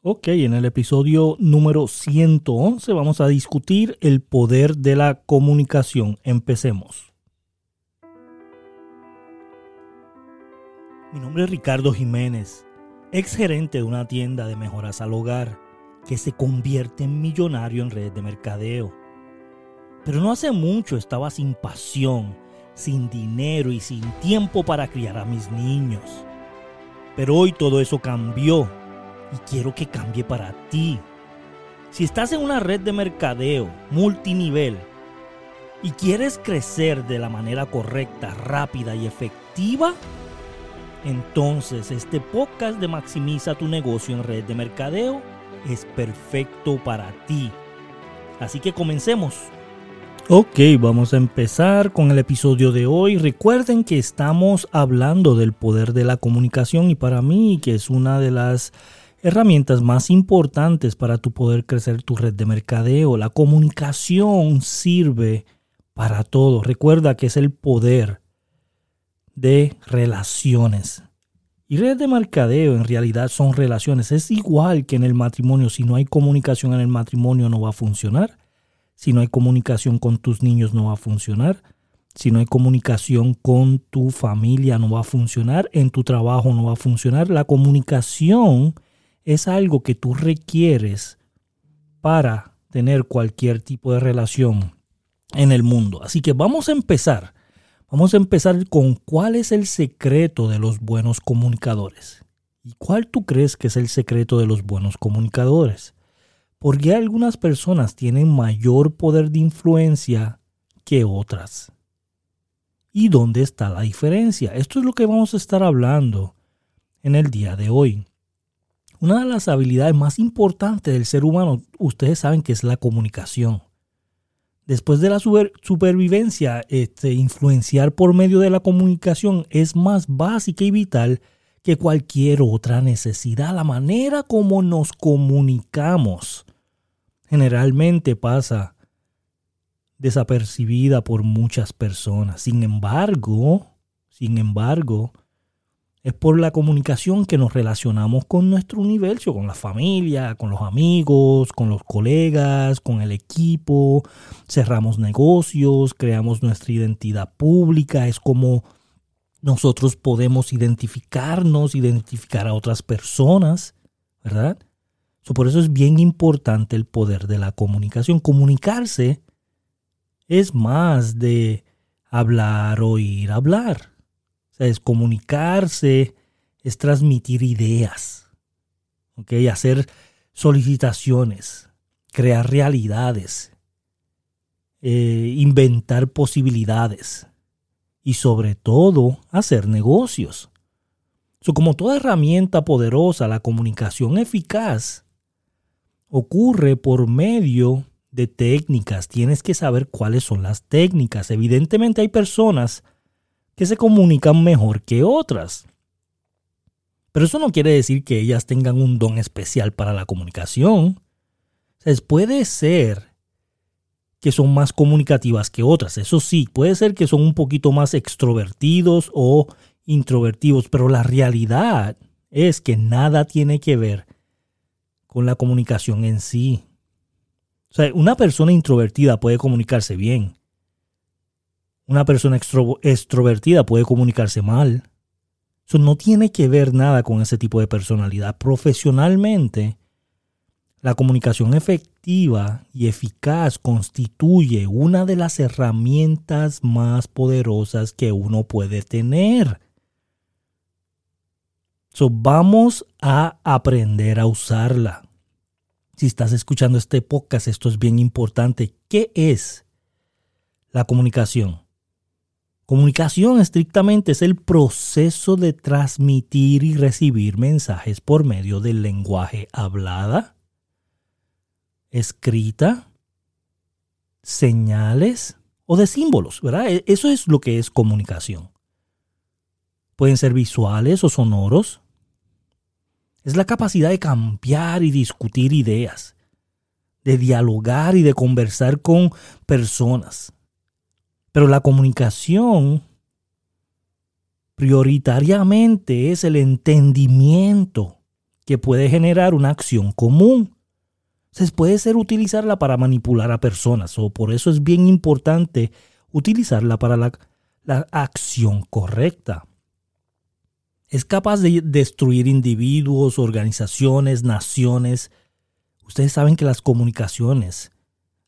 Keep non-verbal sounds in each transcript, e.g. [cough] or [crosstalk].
Ok, en el episodio número 111 vamos a discutir el poder de la comunicación. Empecemos. Mi nombre es Ricardo Jiménez, ex gerente de una tienda de mejoras al hogar que se convierte en millonario en redes de mercadeo. Pero no hace mucho estaba sin pasión, sin dinero y sin tiempo para criar a mis niños. Pero hoy todo eso cambió y quiero que cambie para ti. Si estás en una red de mercadeo multinivel y quieres crecer de la manera correcta, rápida y efectiva, entonces este podcast de Maximiza tu negocio en red de mercadeo es perfecto para ti. Así que comencemos. Ok, vamos a empezar con el episodio de hoy. Recuerden que estamos hablando del poder de la comunicación y para mí que es una de las herramientas más importantes para tu poder crecer tu red de mercadeo. La comunicación sirve para todo. Recuerda que es el poder de relaciones. Y redes de mercadeo en realidad son relaciones. Es igual que en el matrimonio. Si no hay comunicación en el matrimonio no va a funcionar. Si no hay comunicación con tus niños no va a funcionar. Si no hay comunicación con tu familia no va a funcionar. En tu trabajo no va a funcionar. La comunicación es algo que tú requieres para tener cualquier tipo de relación en el mundo. Así que vamos a empezar. Vamos a empezar con cuál es el secreto de los buenos comunicadores. ¿Y cuál tú crees que es el secreto de los buenos comunicadores? Porque algunas personas tienen mayor poder de influencia que otras. ¿Y dónde está la diferencia? Esto es lo que vamos a estar hablando en el día de hoy. Una de las habilidades más importantes del ser humano, ustedes saben que es la comunicación. Después de la supervivencia, este, influenciar por medio de la comunicación es más básica y vital que cualquier otra necesidad. La manera como nos comunicamos generalmente pasa desapercibida por muchas personas. Sin embargo, sin embargo, es por la comunicación que nos relacionamos con nuestro universo, con la familia, con los amigos, con los colegas, con el equipo, cerramos negocios, creamos nuestra identidad pública, es como nosotros podemos identificarnos, identificar a otras personas, ¿verdad? por eso es bien importante el poder de la comunicación. Comunicarse es más de hablar, oír, hablar es comunicarse, es transmitir ideas, hacer solicitaciones, crear realidades, eh, inventar posibilidades y sobre todo hacer negocios. como toda herramienta poderosa, la comunicación eficaz ocurre por medio de técnicas. Tienes que saber cuáles son las técnicas. Evidentemente hay personas que se comunican mejor que otras. Pero eso no quiere decir que ellas tengan un don especial para la comunicación. puede ser que son más comunicativas que otras. Eso sí, puede ser que son un poquito más extrovertidos o introvertidos, pero la realidad es que nada tiene que ver con la comunicación en sí. O sea, una persona introvertida puede comunicarse bien, una persona extrovertida puede comunicarse mal. Eso no tiene que ver nada con ese tipo de personalidad. Profesionalmente, la comunicación efectiva y eficaz constituye una de las herramientas más poderosas que uno puede tener. Vamos a aprender a usarla. Si estás escuchando este podcast, esto es bien importante. ¿Qué es la comunicación? Comunicación estrictamente es el proceso de transmitir y recibir mensajes por medio del lenguaje hablada, escrita, señales o de símbolos, ¿verdad? E, eso es lo que es comunicación. Pueden ser visuales o sonoros. Es la capacidad de cambiar y discutir ideas, de dialogar y de conversar con personas pero la comunicación prioritariamente es el entendimiento que puede generar una acción común. Se puede ser utilizarla para manipular a personas, o por eso es bien importante utilizarla para la, la acción correcta. Es capaz de destruir individuos, organizaciones, naciones. Ustedes saben que las comunicaciones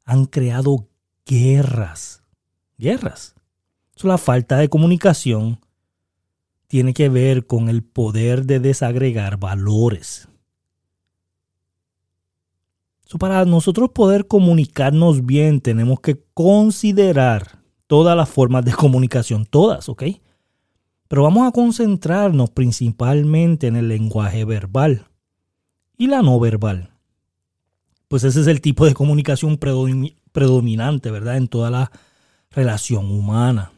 han creado guerras. Guerras. la falta de comunicación tiene que ver con el poder de desagregar valores. para nosotros poder comunicarnos bien tenemos que considerar todas las formas de comunicación, todas, ¿ok? Pero vamos a concentrarnos principalmente en el lenguaje verbal y la no verbal. Pues ese es el tipo de comunicación predominante, ¿verdad? En toda la relación humana.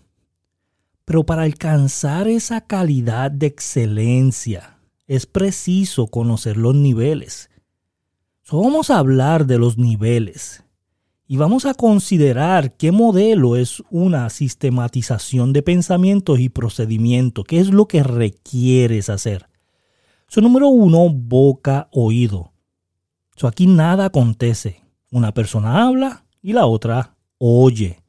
Pero para alcanzar esa calidad de excelencia es preciso conocer los niveles. vamos a hablar de los niveles y vamos a considerar qué modelo es una sistematización de pensamientos y procedimientos, qué es lo que requieres hacer. So, número uno, boca, oído. So, aquí nada acontece. Una persona habla y la otra oye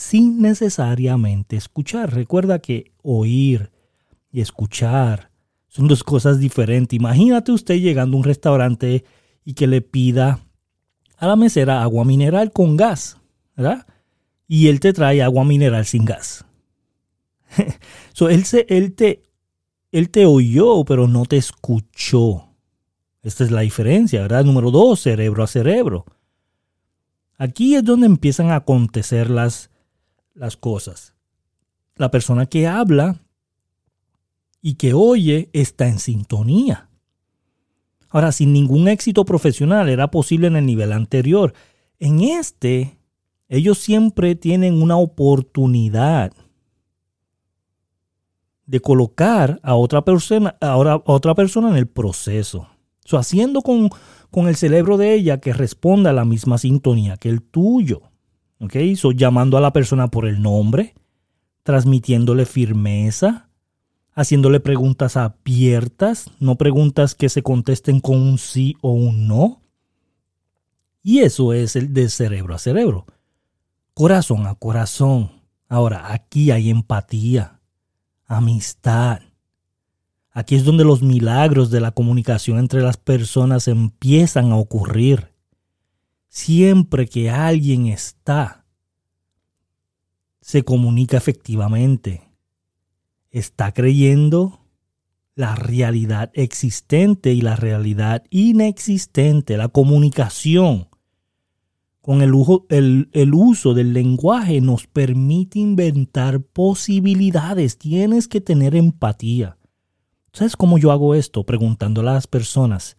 sin necesariamente escuchar. Recuerda que oír y escuchar son dos cosas diferentes. Imagínate usted llegando a un restaurante y que le pida a la mesera agua mineral con gas, ¿verdad? Y él te trae agua mineral sin gas. [laughs] so, él, se, él, te, él te oyó, pero no te escuchó. Esta es la diferencia, ¿verdad? Número dos, cerebro a cerebro. Aquí es donde empiezan a acontecer las las cosas. La persona que habla y que oye está en sintonía. Ahora, sin ningún éxito profesional era posible en el nivel anterior. En este, ellos siempre tienen una oportunidad de colocar a otra persona, a otra persona en el proceso. So, haciendo con, con el cerebro de ella que responda a la misma sintonía que el tuyo. ¿Ok? Llamando a la persona por el nombre, transmitiéndole firmeza, haciéndole preguntas abiertas, no preguntas que se contesten con un sí o un no. Y eso es el de cerebro a cerebro, corazón a corazón. Ahora, aquí hay empatía, amistad. Aquí es donde los milagros de la comunicación entre las personas empiezan a ocurrir siempre que alguien está, se comunica efectivamente. Está creyendo la realidad existente y la realidad inexistente, la comunicación. Con el, uso del lenguaje nos permite inventar posibilidades. Tienes que tener empatía. ¿Sabes cómo yo hago esto? Preguntando a las personas,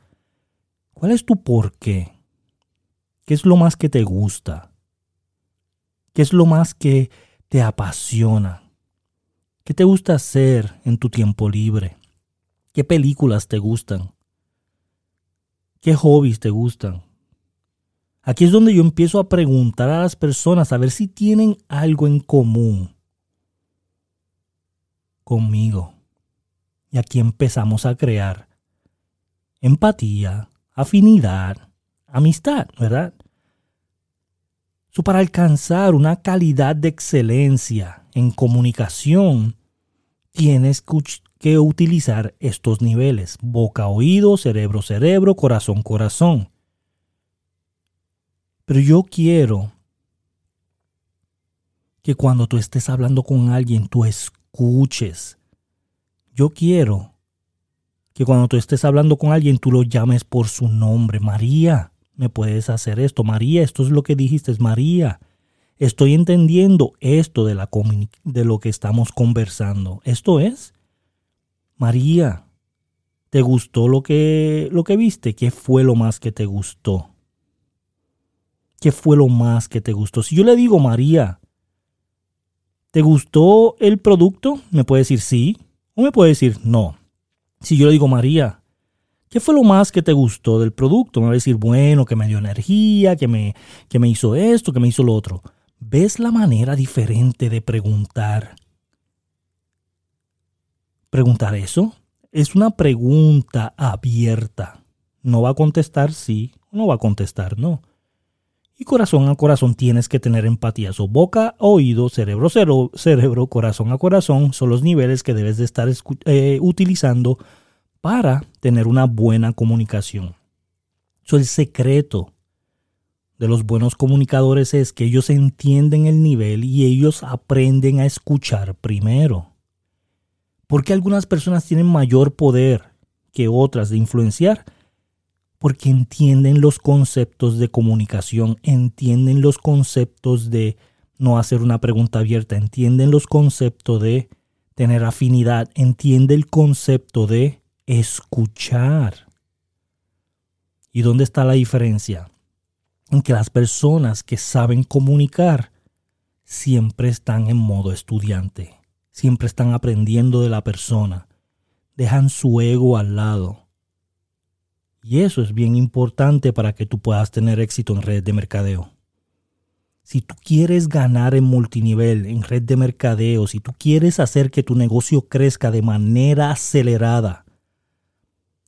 ¿cuál es tu por qué? ¿Qué es lo más que te gusta? ¿Qué es lo más que te apasiona? ¿Qué te gusta hacer en tu tiempo libre? ¿Qué películas te gustan? ¿Qué hobbies te gustan? Aquí es donde yo empiezo a preguntar a las personas a ver si tienen algo en común conmigo. Y aquí empezamos a crear empatía, afinidad, amistad, ¿verdad? Para alcanzar una calidad de excelencia en comunicación, tienes que utilizar estos niveles, boca, oído, cerebro, cerebro, corazón, corazón. Pero yo quiero que cuando tú estés hablando con alguien, tú escuches. Yo quiero que cuando tú estés hablando con alguien, tú lo llames por su nombre, María me puedes hacer esto. María, esto es lo que dijiste, María. Estoy entendiendo esto de, la de lo que estamos conversando. Esto es, María, ¿te gustó lo que, lo que viste? ¿Qué fue lo más que te gustó? ¿Qué fue lo más que te gustó? Si yo le digo, María, ¿te gustó el producto? Me puede decir sí o me puede decir no. Si yo le digo, María, ¿Qué fue lo más que te gustó del producto? Me va a decir, bueno, que me dio energía, que me, que me hizo esto, que me hizo lo otro. ¿Ves la manera diferente de preguntar? Preguntar eso. es una pregunta abierta. No va a contestar sí, no va a contestar no. Y corazón a corazón tienes que tener empatía. So, boca, oído, cerebro, cerebro, cerebro, corazón a corazón son los niveles que debes de estar eh, utilizando para tener una buena comunicación. El secreto de los buenos comunicadores es que ellos entienden el nivel y ellos aprenden a escuchar primero. Porque algunas personas tienen mayor poder que otras de influenciar? Porque entienden los conceptos de comunicación, entienden los conceptos de no hacer una pregunta abierta, entienden los conceptos de tener afinidad, entiende el concepto de escuchar. ¿Y dónde está la diferencia? en que las personas que saben comunicar siempre están en modo estudiante, siempre están aprendiendo de la persona, dejan su ego al lado. Y eso es bien importante para que tú puedas tener éxito en red de mercadeo. Si tú quieres ganar en multinivel, en red de mercadeo, si tú quieres hacer que tu negocio crezca de manera acelerada,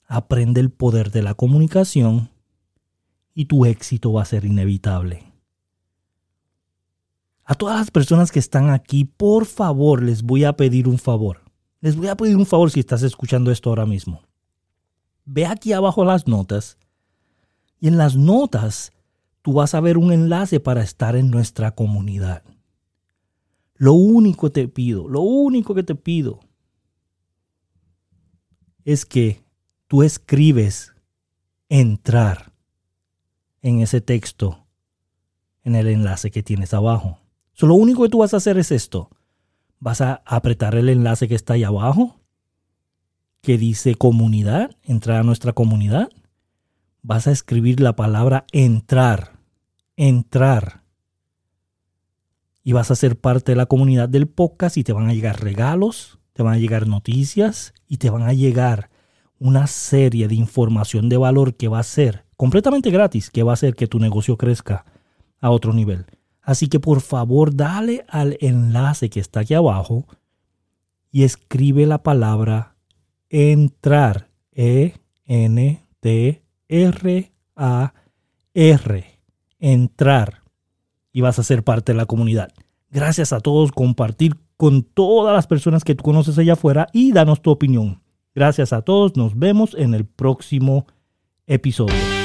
aprende el poder de la comunicación y tu éxito va a ser inevitable. A todas las personas que están aquí, por favor, les voy a pedir un favor. Les voy a pedir un favor si estás escuchando esto ahora mismo. Ve aquí abajo las notas y en las notas tú vas a ver un enlace para estar en nuestra comunidad. Lo único que te pido, lo único que te pido es que tú escribes entrar en ese texto, en el enlace que tienes abajo. lo único que tú vas a hacer es esto. Vas a apretar el enlace que está ahí abajo, que dice comunidad, entrar a nuestra comunidad. Vas a escribir la palabra entrar, entrar. Y vas a ser parte de la comunidad del podcast y te van a llegar regalos, te van a llegar noticias y te van a llegar una serie de información de valor que va a ser completamente gratis que va a hacer que tu negocio crezca a otro nivel. Así que por favor dale al enlace que está aquí abajo y escribe la palabra entrar. E-N-T-R-A-R. Entrar. Y vas a ser parte de la comunidad. Gracias a todos. Compartir con todas las personas que tú conoces allá afuera y danos tu opinión. Gracias a todos. Nos vemos en el próximo episodio.